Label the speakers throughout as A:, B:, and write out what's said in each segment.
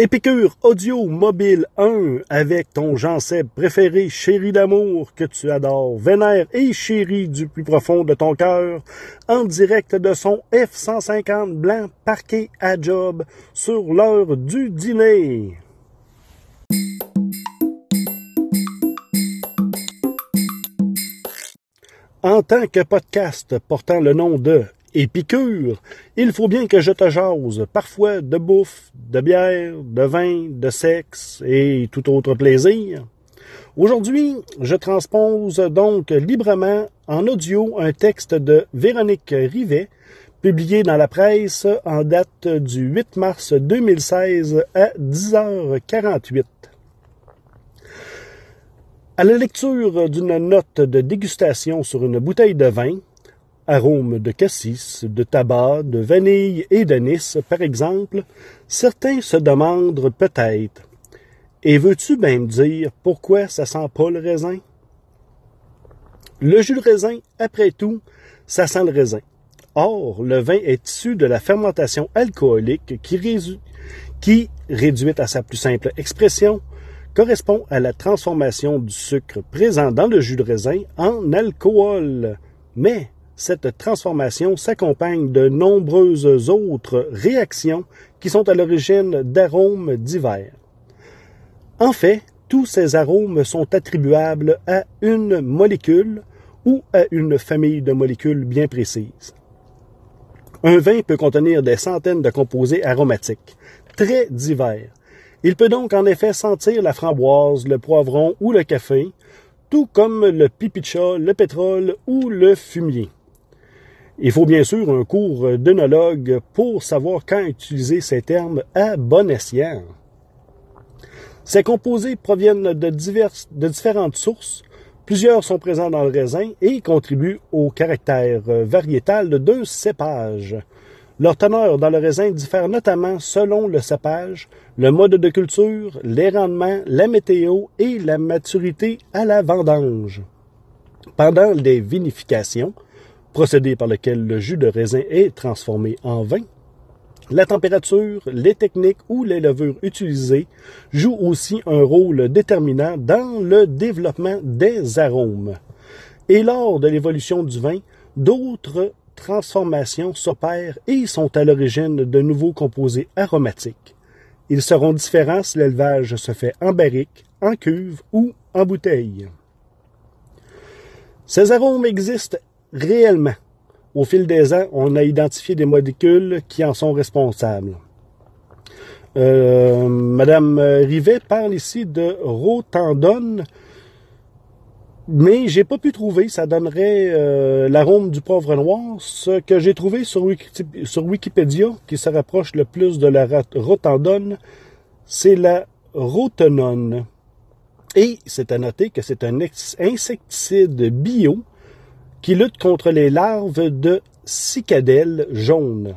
A: Épicure Audio Mobile 1 avec ton Jean Seb préféré, chéri d'amour que tu adores, vénère et chéri du plus profond de ton cœur, en direct de son F-150 blanc parqué à job sur l'heure du dîner. En tant que podcast portant le nom de Épicure, il faut bien que je te jase, parfois de bouffe, de bière, de vin, de sexe et tout autre plaisir. Aujourd'hui, je transpose donc librement en audio un texte de Véronique Rivet, publié dans la presse en date du 8 mars 2016 à 10h48. À la lecture d'une note de dégustation sur une bouteille de vin, arômes de cassis, de tabac, de vanille et d'anis, par exemple, certains se demandent peut-être Et veux-tu bien me dire pourquoi ça sent pas le raisin? Le jus de raisin, après tout, ça sent le raisin. Or, le vin est issu de la fermentation alcoolique qui, qui, réduite à sa plus simple expression, correspond à la transformation du sucre présent dans le jus de raisin en alcool. Mais cette transformation s'accompagne de nombreuses autres réactions qui sont à l'origine d'arômes divers. En fait, tous ces arômes sont attribuables à une molécule ou à une famille de molécules bien précises. Un vin peut contenir des centaines de composés aromatiques, très divers. Il peut donc en effet sentir la framboise, le poivron ou le café, tout comme le pipi le pétrole ou le fumier. Il faut bien sûr un cours d'œnologue pour savoir quand utiliser ces termes à bon escient. Ces composés proviennent de, diverses, de différentes sources. Plusieurs sont présents dans le raisin et contribuent au caractère variétal de deux cépages. Leur teneur dans le raisin diffère notamment selon le cépage, le mode de culture, les rendements, la météo et la maturité à la vendange. Pendant les vinifications, procédé par lequel le jus de raisin est transformé en vin. La température, les techniques ou les levures utilisées jouent aussi un rôle déterminant dans le développement des arômes. Et lors de l'évolution du vin, d'autres transformations s'opèrent et sont à l'origine de nouveaux composés aromatiques. Ils seront différents si l'élevage se fait en barrique, en cuve ou en bouteille. Ces arômes existent réellement. Au fil des ans, on a identifié des molécules qui en sont responsables. Euh, Madame Rivet parle ici de rotandone, mais j'ai pas pu trouver. Ça donnerait euh, l'arôme du pauvre noir. Ce que j'ai trouvé sur, Wikipédia, qui se rapproche le plus de la rotandone, c'est la rotenone. Et c'est à noter que c'est un insecticide bio qui lutte contre les larves de cicadelles jaunes.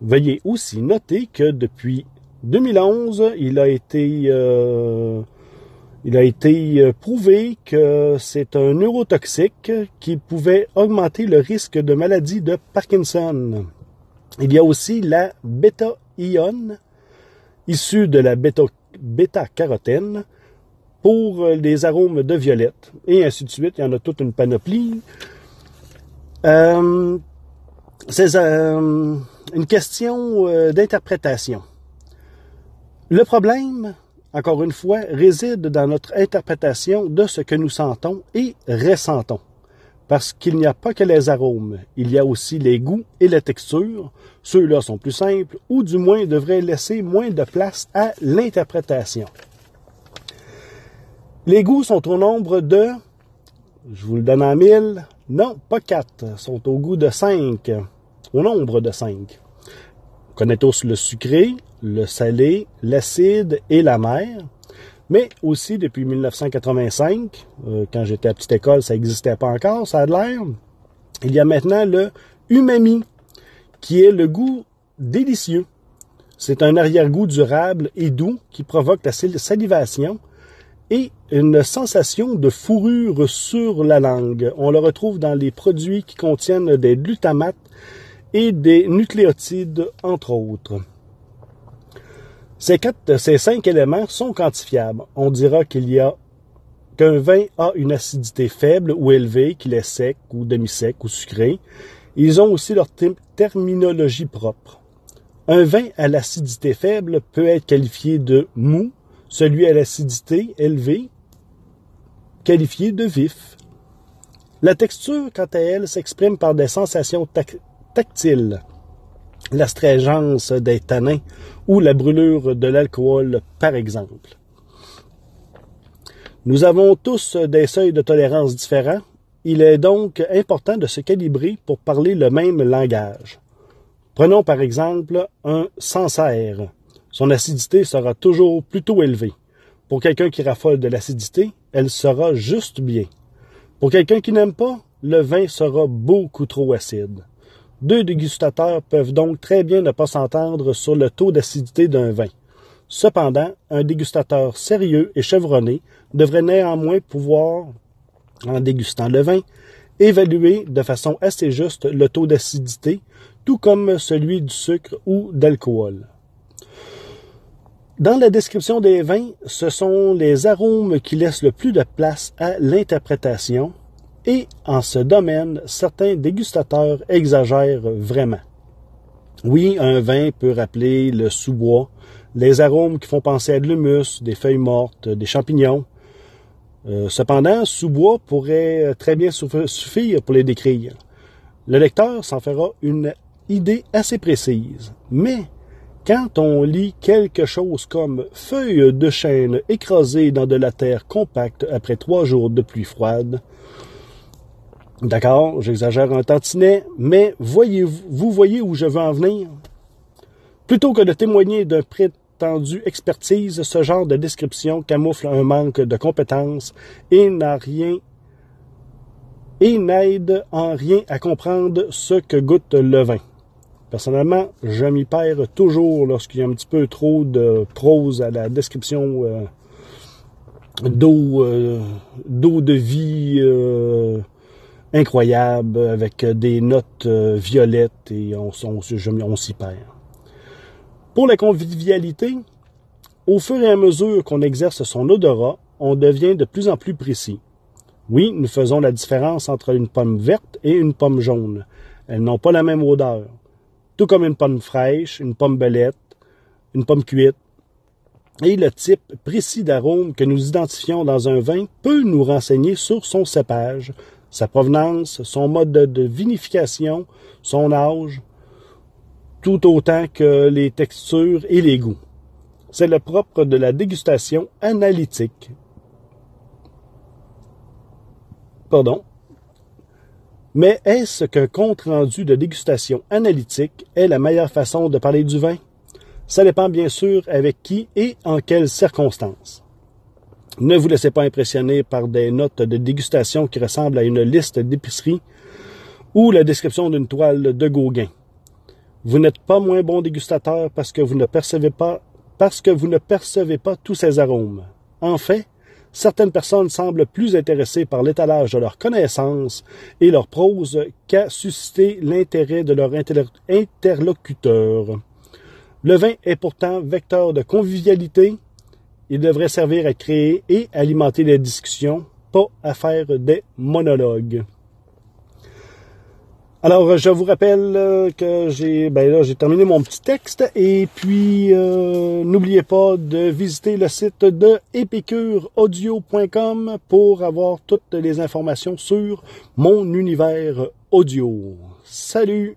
A: Veuillez aussi noter que depuis 2011, il a été, euh, euh, prouvé que c'est un neurotoxique qui pouvait augmenter le risque de maladie de Parkinson. Il y a aussi la bêta-ione, issue de la bêta-carotène, pour les arômes de violette, et ainsi de suite. Il y en a toute une panoplie. Euh, c'est euh, une question euh, d'interprétation. Le problème, encore une fois, réside dans notre interprétation de ce que nous sentons et ressentons. Parce qu'il n'y a pas que les arômes, il y a aussi les goûts et la texture. Ceux-là sont plus simples, ou du moins devraient laisser moins de place à l'interprétation. Les goûts sont au nombre de, je vous le donne en mille, non, pas quatre, sont au goût de cinq, au nombre de cinq. On connaît tous le sucré, le salé, l'acide et la mer. Mais aussi, depuis 1985, euh, quand j'étais à petite école, ça n'existait pas encore, ça a de l'air. Il y a maintenant le umami, qui est le goût délicieux. C'est un arrière-goût durable et doux qui provoque la salivation et une sensation de fourrure sur la langue. On le retrouve dans les produits qui contiennent des glutamates et des nucléotides, entre autres. Ces, quatre, ces cinq éléments sont quantifiables. On dira qu'il y a qu'un vin a une acidité faible ou élevée, qu'il est sec ou demi-sec ou sucré. Ils ont aussi leur terminologie propre. Un vin à l'acidité faible peut être qualifié de mou, celui à l'acidité élevée qualifié de vif. La texture, quant à elle, s'exprime par des sensations tactiles, l'astringence des tanins ou la brûlure de l'alcool, par exemple. Nous avons tous des seuils de tolérance différents. Il est donc important de se calibrer pour parler le même langage. Prenons par exemple un Sancerre. Son acidité sera toujours plutôt élevée. Pour quelqu'un qui raffole de l'acidité, elle sera juste bien. Pour quelqu'un qui n'aime pas, le vin sera beaucoup trop acide. Deux dégustateurs peuvent donc très bien ne pas s'entendre sur le taux d'acidité d'un vin. Cependant, un dégustateur sérieux et chevronné devrait néanmoins pouvoir, en dégustant le vin, évaluer de façon assez juste le taux d'acidité tout comme celui du sucre ou d'alcool. Dans la description des vins, ce sont les arômes qui laissent le plus de place à l'interprétation et en ce domaine, certains dégustateurs exagèrent vraiment. Oui, un vin peut rappeler le sous-bois, les arômes qui font penser à de l'humus, des feuilles mortes, des champignons. Euh, cependant, sous-bois pourrait très bien suffire pour les décrire. Le lecteur s'en fera une idée assez précise. Mais quand on lit quelque chose comme feuilles de chêne écrasées dans de la terre compacte après trois jours de pluie froide, d'accord, j'exagère un tantinet, mais voyez vous voyez où je veux en venir? Plutôt que de témoigner d'un prétendu expertise, ce genre de description camoufle un manque de compétences et et n'aide en rien à comprendre ce que goûte le vin. Personnellement, je m'y perds toujours lorsqu'il y a un petit peu trop de prose à la description euh, d'eau, euh, d'eau de vie euh, incroyable avec des notes violettes et on s'y perd. Pour la convivialité, au fur et à mesure qu'on exerce son odorat, on devient de plus en plus précis. Oui, nous faisons la différence entre une pomme verte et une pomme jaune. Elles n'ont pas la même odeur tout comme une pomme fraîche, une pomme belette, une pomme cuite. Et le type précis d'arôme que nous identifions dans un vin peut nous renseigner sur son cépage, sa provenance, son mode de vinification, son âge, tout autant que les textures et les goûts. C'est le propre de la dégustation analytique. Pardon? Mais est-ce qu'un compte-rendu de dégustation analytique est la meilleure façon de parler du vin? Ça dépend bien sûr avec qui et en quelles circonstances. Ne vous laissez pas impressionner par des notes de dégustation qui ressemblent à une liste d'épicerie ou la description d'une toile de Gauguin. Vous n'êtes pas moins bon dégustateur parce que vous ne percevez pas parce que vous ne percevez pas tous ces arômes. En fait, certaines personnes semblent plus intéressées par l'étalage de leurs connaissances et leur prose qu'à susciter l'intérêt de leur interlocuteur. Le vin est pourtant vecteur de convivialité. Il devrait servir à créer et alimenter les discussions, pas à faire des monologues. Alors, euh, je vous rappelle euh, que j'ai ben là, terminé mon petit texte et puis euh, n'oubliez pas de visiter le site de épicureaudio.com pour avoir toutes les informations sur mon univers audio. Salut.